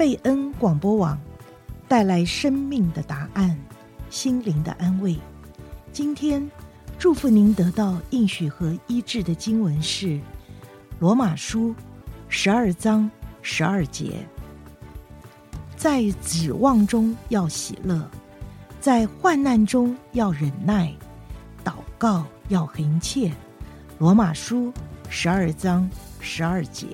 贝恩广播网带来生命的答案，心灵的安慰。今天祝福您得到应许和医治的经文是《罗马书》十二章十二节。在指望中要喜乐，在患难中要忍耐，祷告要恒切。《罗马书》十二章十二节。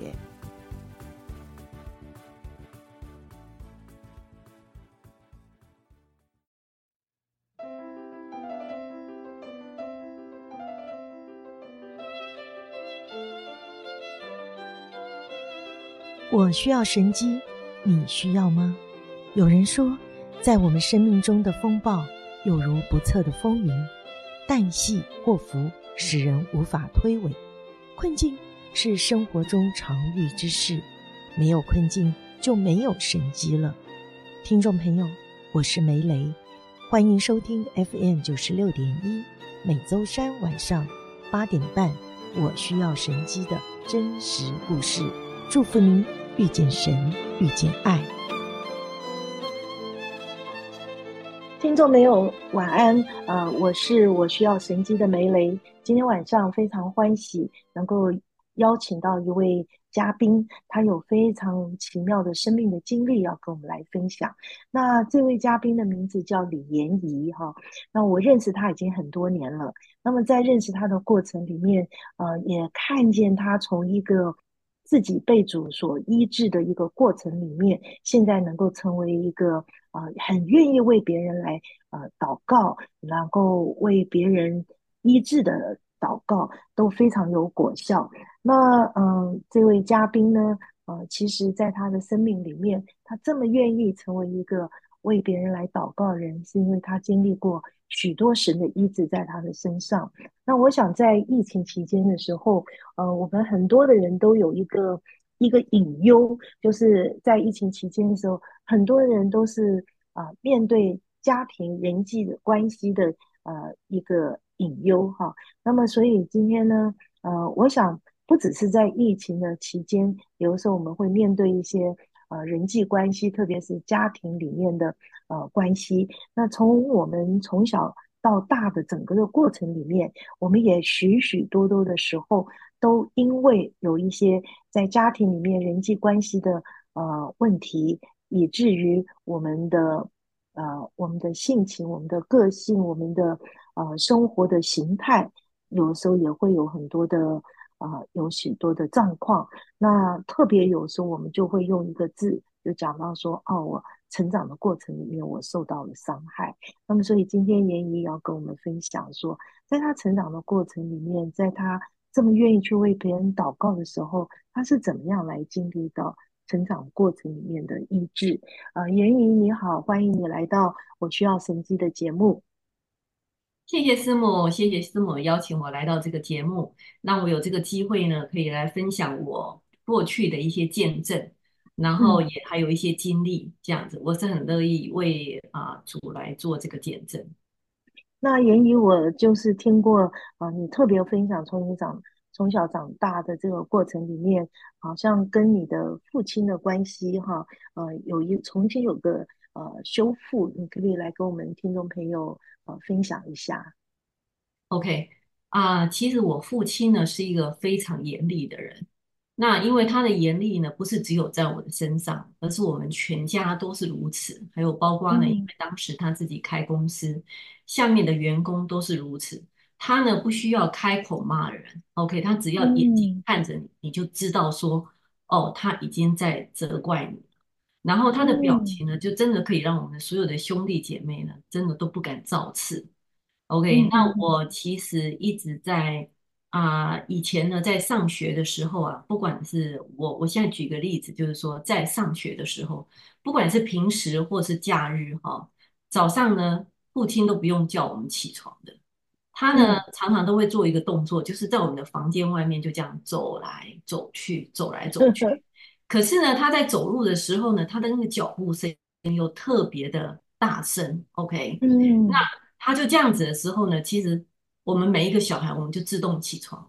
我需要神机，你需要吗？有人说，在我们生命中的风暴，有如不测的风云，旦夕祸福，使人无法推诿。困境是生活中常遇之事，没有困境就没有神机了。听众朋友，我是梅雷，欢迎收听 FM 九十六点一，每周三晚上八点半，我需要神机的真实故事。祝福您遇见神，遇见爱。听众朋友，晚安。呃，我是我需要神机的梅雷。今天晚上非常欢喜能够邀请到一位嘉宾，他有非常奇妙的生命的经历要跟我们来分享。那这位嘉宾的名字叫李妍仪哈。那我认识他已经很多年了。那么在认识他的过程里面，呃，也看见他从一个。自己被主所医治的一个过程里面，现在能够成为一个啊、呃，很愿意为别人来呃祷告，然后为别人医治的祷告都非常有果效。那嗯、这位嘉宾呢，呃，其实在他的生命里面，他这么愿意成为一个为别人来祷告的人，是因为他经历过。许多神的医治在他的身上。那我想在疫情期间的时候，呃，我们很多的人都有一个一个隐忧，就是在疫情期间的时候，很多人都是啊、面对家庭人际的关系的呃一个隐忧哈。那么所以今天呢，呃，我想不只是在疫情的期间，有的时候我们会面对一些。呃，人际关系，特别是家庭里面的呃关系，那从我们从小到大的整个的过程里面，我们也许许多多的时候，都因为有一些在家庭里面人际关系的呃问题，以至于我们的呃我们的性情、我们的个性、我们的呃生活的形态，有时候也会有很多的。啊、有许多的状况，那特别有时候我们就会用一个字，就讲到说，哦，我成长的过程里面，我受到了伤害。那么，所以今天妍仪要跟我们分享说，在他成长的过程里面，在他这么愿意去为别人祷告的时候，他是怎么样来经历到成长过程里面的医治？呃，妍怡你好，欢迎你来到我需要神迹的节目。谢谢师母，谢谢师母邀请我来到这个节目，让我有这个机会呢，可以来分享我过去的一些见证，然后也还有一些经历，这样子，我是很乐意为啊主来做这个见证。那源于，我就是听过啊，你特别分享从你长从小长大的这个过程里面，好像跟你的父亲的关系哈，呃，有一重新有个呃修复，你可不可以来跟我们听众朋友呃。分享一下，OK 啊，呃，其实我父亲呢是一个非常严厉的人。那因为他的严厉呢，不是只有在我的身上，而是我们全家都是如此。还有包括呢，因为当时他自己开公司，嗯，下面的员工都是如此。他呢不需要开口骂人，OK，他只要眼睛看着你，嗯，你就知道说，哦，他已经在责怪你。然后他的表情呢，就真的可以让我们所有的兄弟姐妹呢，真的都不敢造次。OK，嗯，那我其实一直在啊，呃，以前呢，在上学的时候啊，不管是我，我现在举个例子，就是说在上学的时候，不管是平时或是假日哈，早上呢，父亲都不用叫我们起床的，他呢，嗯，常常都会做一个动作，就是在我们的房间外面就这样走来走去，走来走去。可是呢，他在走路的时候呢，他的那个脚步声又特别的大声，OK，嗯，那他就这样子的时候呢，其实我们每一个小孩，我们就自动起床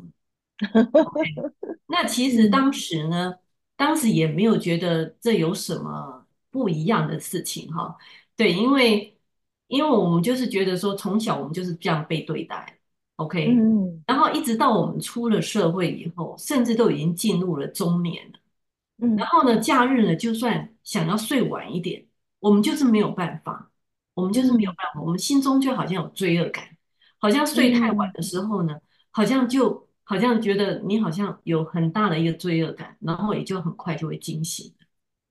那其实当时呢，当时也没有觉得这有什么不一样的事情哈。对，因为因为我们就是觉得说，从小我们就是这样被对待，OK，嗯。然后一直到我们出了社会以后，甚至都已经进入了中年了。然嗯后呢，假日呢，就算想要睡晚一点，我们就是没有办法，我们就是没有办法，我们心中就好像有罪恶感，好像睡太晚的时候呢，好像就好像觉得你好像有很大的一个罪恶感，然后也就很快就会惊醒。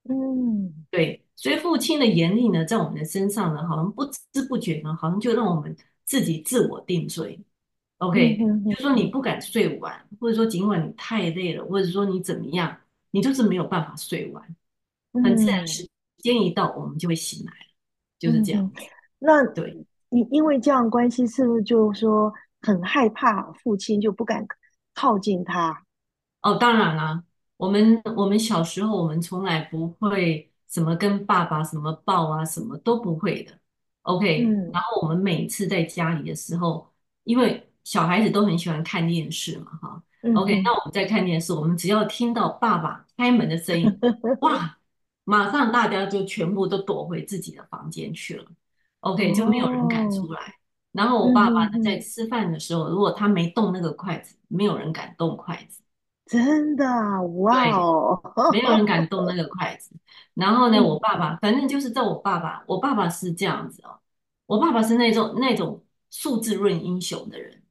嗯对，所以父亲的严厉呢，在我们的身上呢，好像不知不觉呢，好像就让我们自己自我定罪。OK，就说你不敢睡晚，或者说尽管你太累了，或者说你怎么样。你就是没有办法睡完，很自然，时间一到，我们就会醒来了，就是这样。嗯、那对，因因为这样关系，是不是就是说很害怕父亲，就不敢靠近他？哦，当然啦，我们我们小时候，我们从来不会什么跟爸爸什么抱啊，什么都不会的。OK，嗯，然后我们每次在家里的时候，因为小孩子都很喜欢看电视嘛，哈。OK，那我们在看电视，我们只要听到爸爸开门的声音，哇，马上大家就全部都躲回自己的房间去了。OK，就没有人敢出来。然后我爸爸呢，在吃饭的时候，如果他没动那个筷子，没有人敢动筷子。真的，哇哦，没有人敢动那个筷子。然后呢，我爸爸反正就是在我爸爸，我爸爸是这样子哦，我爸爸是那种那种数字论英雄的人。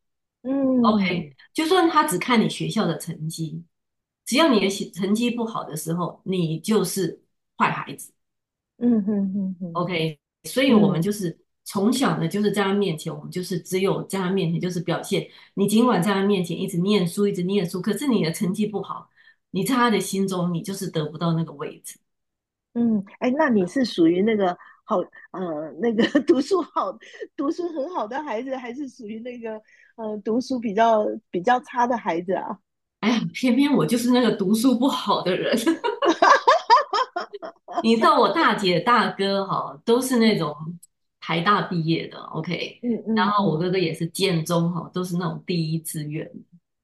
嗯，OK，就算他只看你学校的成绩，只要你的成绩不好的时候，你就是坏孩子。嗯哼哼哼，OK，所以我们就是从小呢，就是在他面前，我们就是只有在他面前就是表现。你尽管在他面前一直念书，一直念书，可是你的成绩不好，你在他的心中，你就是得不到那个位置。嗯，哎，那你是属于那个好呃那个 读书好、读书很好的孩子，还是属于那个呃读书比较比较差的孩子啊？哎呀，偏偏我就是那个读书不好的人。你知道我大姐大哥哈都是那种台大毕业的，OK，嗯嗯，然后我哥哥也是建中哈，都是那种第一志愿。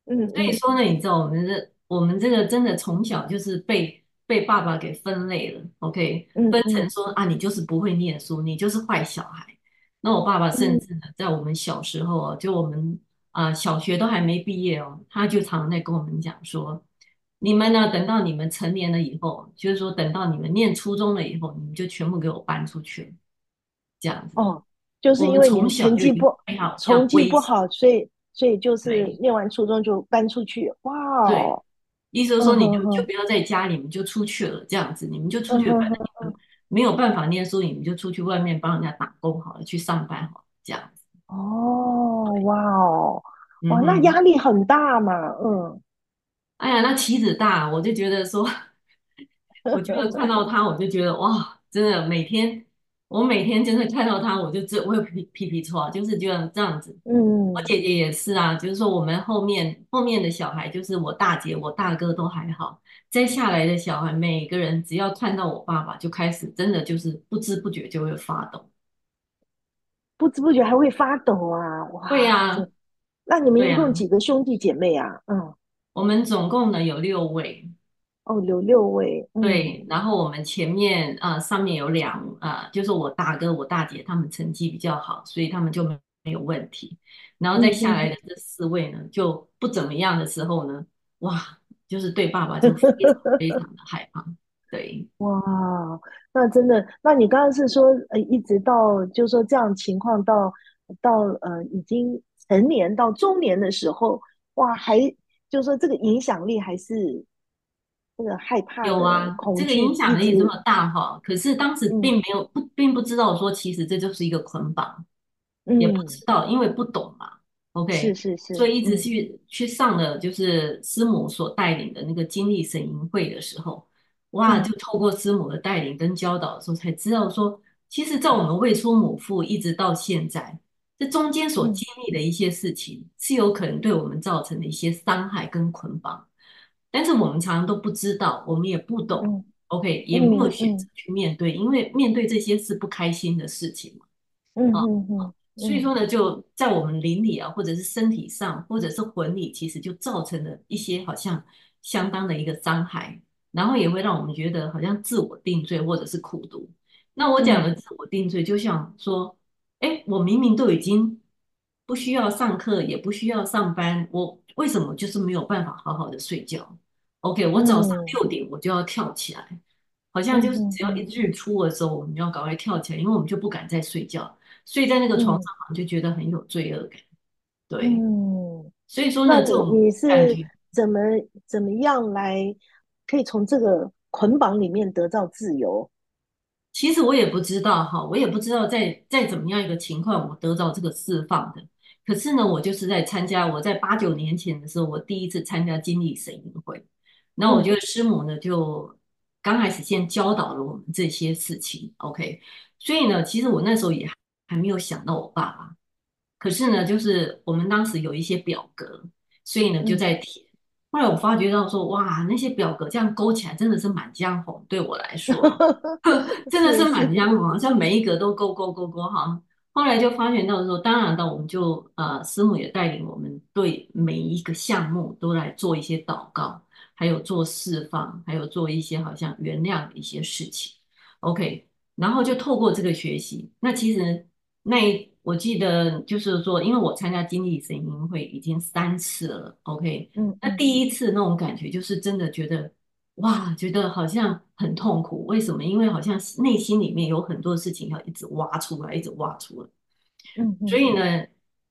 嗯，所以说呢，你知道我们这我们这个真的从小就是被被爸爸给分类了，OK，分成说啊，你就是不会念书，你就是坏小孩。那我爸爸甚至呢，在我们小时候啊，就我们啊小学都还没毕业哦，他就常常在跟我们讲说。你们呢？等到你们成年了以后，就是说，等到你们念初中了以后，你们就全部给我搬出去，这样子。哦，就是因为你们成绩不好，成绩不好，所以所以就是念完初中就搬出去。哇，对，意思是说你就就不要在家里，你们就出去了，这样子，你们就出去，反正你们没有办法念书，你们就出去外面帮人家打工好了，去上班好了，这样子。哦，哇哦，哇，那压力很大嘛，嗯。哎呀，那棋子大，我就觉得说，我觉得看到他，我就觉得哇，真的每天，我每天真的看到他，我就这我有皮皮皮错，就是这样这样子。嗯，我姐姐也是啊，就是说我们后面后面的小孩，就是我大姐、我大哥都还好，再下来的小孩，每个人只要看到我爸爸，就开始真的就是不知不觉就会发抖，不知不觉还会发抖啊！哇，对呀、啊，那你们一共几个兄弟姐妹啊？啊嗯。我们总共呢有六位，哦，有六位，嗯、对。然后我们前面啊、呃，上面有两啊、呃，就是我大哥、我大姐他们成绩比较好，所以他们就没没有问题。然后再下来的这四位呢，嗯、就不怎么样的时候呢，哇，就是对爸爸就非常非常的害怕。对，哇，那真的，那你刚刚是说，呃，一直到就是说这样情况到到呃已经成年到中年的时候，哇，还。就是说，这个影响力还是这个害怕有啊，这个影响力这么大哈。可是当时并没有不、嗯，并不知道说，其实这就是一个捆绑、嗯，也不知道，因为不懂嘛。OK，是是是，所以一直去、嗯、去上了，就是师母所带领的那个经历神营会的时候，哇，就透过师母的带领跟教导的时候，才知道说，其实，在我们未出母腹一直到现在。这中间所经历的一些事情，嗯，是有可能对我们造成的一些伤害跟捆绑，但是我们常常都不知道，我们也不懂，嗯，OK，也没有选择去面对，嗯，因为面对这些是不开心的事情嘛，嗯嗯嗯，所以说呢，就在我们灵里啊，或者是身体上，或者是魂里，其实就造成了一些好像相当的一个伤害。然后也会让我们觉得好像自我定罪或者是苦读。那我讲的自我定罪，就像说，哎，我明明都已经不需要上课，也不需要上班，我为什么就是没有办法好好的睡觉？OK，我早上六点我就要跳起来，好像就是只要一日出的时候，我们就要赶快跳起来，因为我们就不敢再睡觉，睡在那个床上好像就觉得很有罪恶感。对，嗯，所以说呢，这种你是怎么怎么样来可以从这个捆绑里面得到自由？其实我也不知道哈，我也不知道在在怎么样一个情况我得到这个释放的。可是呢，我就是在参加，我在八九年前的时候，我第一次参加经历神营会。然后我觉得师母呢，就刚开始先教导了我们这些事情，OK。所以呢，其实我那时候也还没有想到我爸爸。可是呢，就是我们当时有一些表格，所以呢就在填。后来我发觉到说，哇，那些表格这样勾起来真的是满江红，对我来说，真的是满江红，像每一格都勾勾勾勾哈。后来就发觉到说，当然的，我们就呃，师母也带领我们对每一个项目都来做一些祷告，还有做释放，还有做一些好像原谅的一些事情。OK，然后就透过这个学习，那其实那。我记得就是说，因为我参加精力神营会已经三次了，OK，嗯，那第一次那种感觉就是真的觉得，哇，觉得好像很痛苦。为什么？因为好像内心里面有很多事情要一直挖出来，一直挖出来。嗯，所以呢，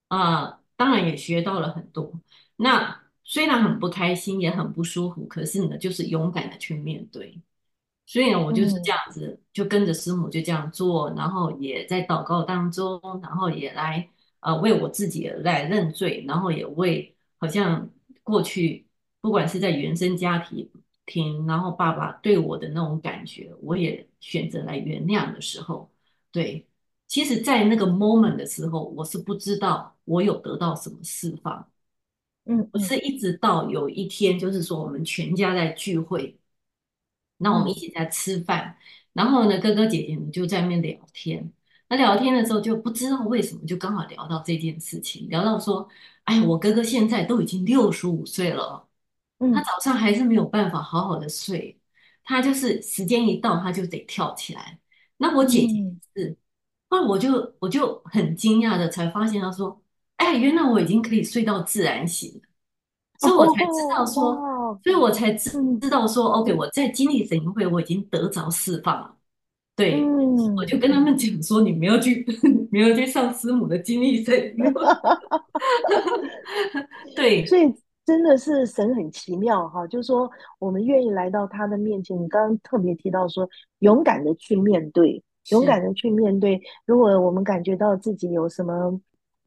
啊、呃，当然也学到了很多。那虽然很不开心，也很不舒服，可是呢，就是勇敢的去面对。所以呢，我就是这样子，就跟着师母就这样做，然后也在祷告当中，然后也来呃为我自己来认罪，然后也为好像过去不管是在原生家庭听，然后爸爸对我的那种感觉，我也选择来原谅的时候，对，其实，在那个 moment 的时候，我是不知道我有得到什么释放，嗯，我是一直到有一天，就是说我们全家在聚会。那我们一起在吃饭，然后呢，哥哥姐姐们就在那边聊天。那聊天的时候就不知道为什么，就刚好聊到这件事情，聊到说，哎，我哥哥现在都已经六十五岁了，他早上还是没有办法好好的睡，他就是时间一到他就得跳起来。那我姐姐是，后来我就我就很惊讶的才发现，他说，哎，原来我已经可以睡到自然醒了，所以我才知道说。所以我才知知道说，OK，我在经历神营会我已经得着释放了。对，嗯、我就跟他们讲说，你没有去，没有去上师母的经历神营会。对，所以真的是神很奇妙哈，就是说我们愿意来到他的面前。你刚刚特别提到说，勇敢的去面对，勇敢的去面对。如果我们感觉到自己有什么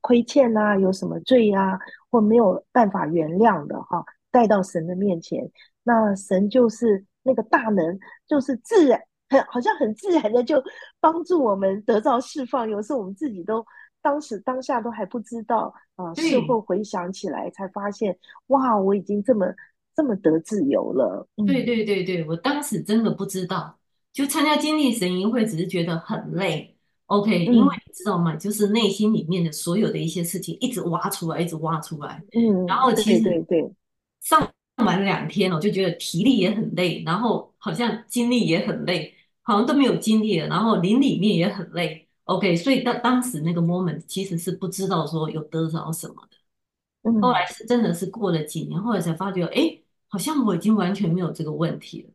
亏欠啊，有什么罪啊，或没有办法原谅的哈。带到神的面前，那神就是那个大能，就是自然，很好像很自然的就帮助我们得到释放。有时候我们自己都当时当下都还不知道啊，呃、事后回想起来才发现，哇，我已经这么这么得自由了。嗯、对对对对，我当时真的不知道，就参加经历神营会，只是觉得很累。OK，、嗯、因为你知道吗？就是内心里面的所有的一些事情一直挖出来，一直挖出来。嗯，然后其实对对对。上完两天，我就觉得体力也很累，然后好像精力也很累，好像都没有精力了，然后灵里面也很累。OK，所以当当时那个 moment 其实是不知道说有得着什么的。嗯，后来是真的是过了几年，后来才发觉，哎，好像我已经完全没有这个问题了，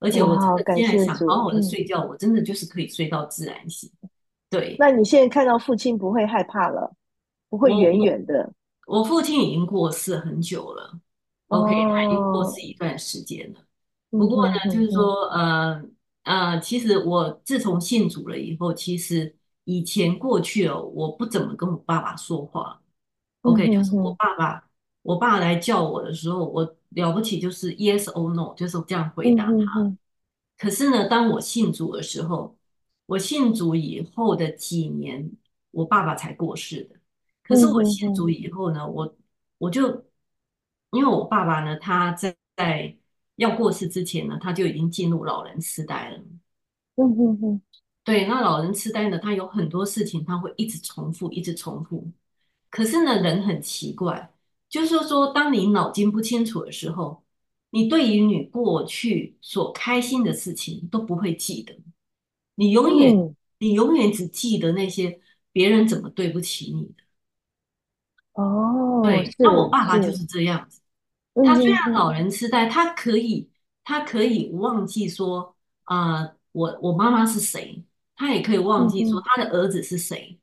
而且我真的现在想好好的睡觉，我真的就是可以睡到自然醒。对，那你现在看到父亲不会害怕了，不会远远的。我，我父亲已经过世很久了。OK，他已经过世一段时间了。不过呢，就是说，呃呃，其实我自从信主了以后，其实以前过去哦，我不怎么跟我爸爸说话。OK，就是我爸爸，我爸来叫我的时候，我了不起就是 Yes or No，就是这样回答他。可是呢，当我信主的时候，我信主以后的几年，我爸爸才过世的。可是我信主以后呢，我我就。因为我爸爸呢，他在在要过世之前呢，他就已经进入老人痴呆了。嗯嗯嗯，对，那老人痴呆呢，他有很多事情他会一直重复，一直重复。可是呢，人很奇怪，就是说，当你脑筋不清楚的时候，你对于你过去所开心的事情都不会记得，你永远、嗯、你永远只记得那些别人怎么对不起你的。哦，对，那我爸爸就是这样子。他虽然老人痴呆，他可以他可以忘记说啊、呃，我我妈妈是谁，他也可以忘记说他的儿子是谁，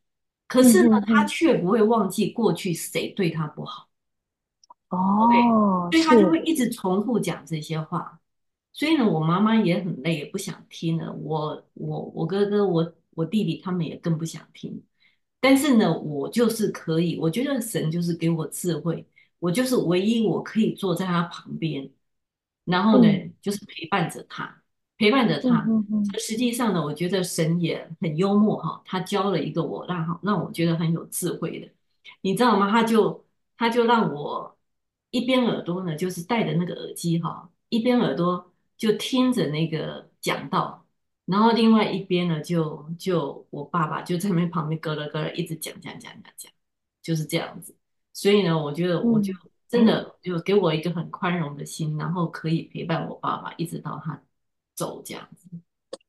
可是呢，他却不会忘记过去谁对他不好。哦，对，所以他就会一直重复讲这些话，所以呢，我妈妈也很累，也不想听了。我我我哥哥我我弟弟他们也更不想听，但是呢，我就是可以，我觉得神就是给我智慧，我就是唯一我可以坐在他旁边，然后呢，嗯、就是陪伴着他，陪伴着他。嗯嗯、实际上呢，我觉得神也很幽默哈，他教了一个我让让我觉得很有智慧的，你知道吗？他就他就让我。一边耳朵呢，就是戴着那个耳机哈，一边耳朵就听着那个讲道，然后另外一边呢，就就我爸爸就在那旁边咯咯咯一直讲讲讲讲讲，就是这样子。所以呢，我觉得我就真的就给我一个很宽容的心，然后可以陪伴我爸爸一直到他走这样子。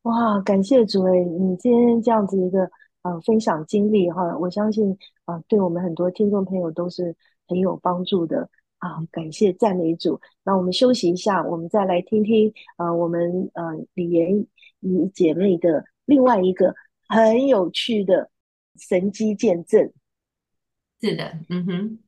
哇，感谢主诶，你今天这样子一个呃分享经历哈，我相信啊、呃，对我们很多听众朋友都是很有帮助的。啊，感谢赞美主。那我们休息一下，我们再来听听呃，我们呃李妍怡姐妹的另外一个很有趣的神机见证。是的，嗯哼。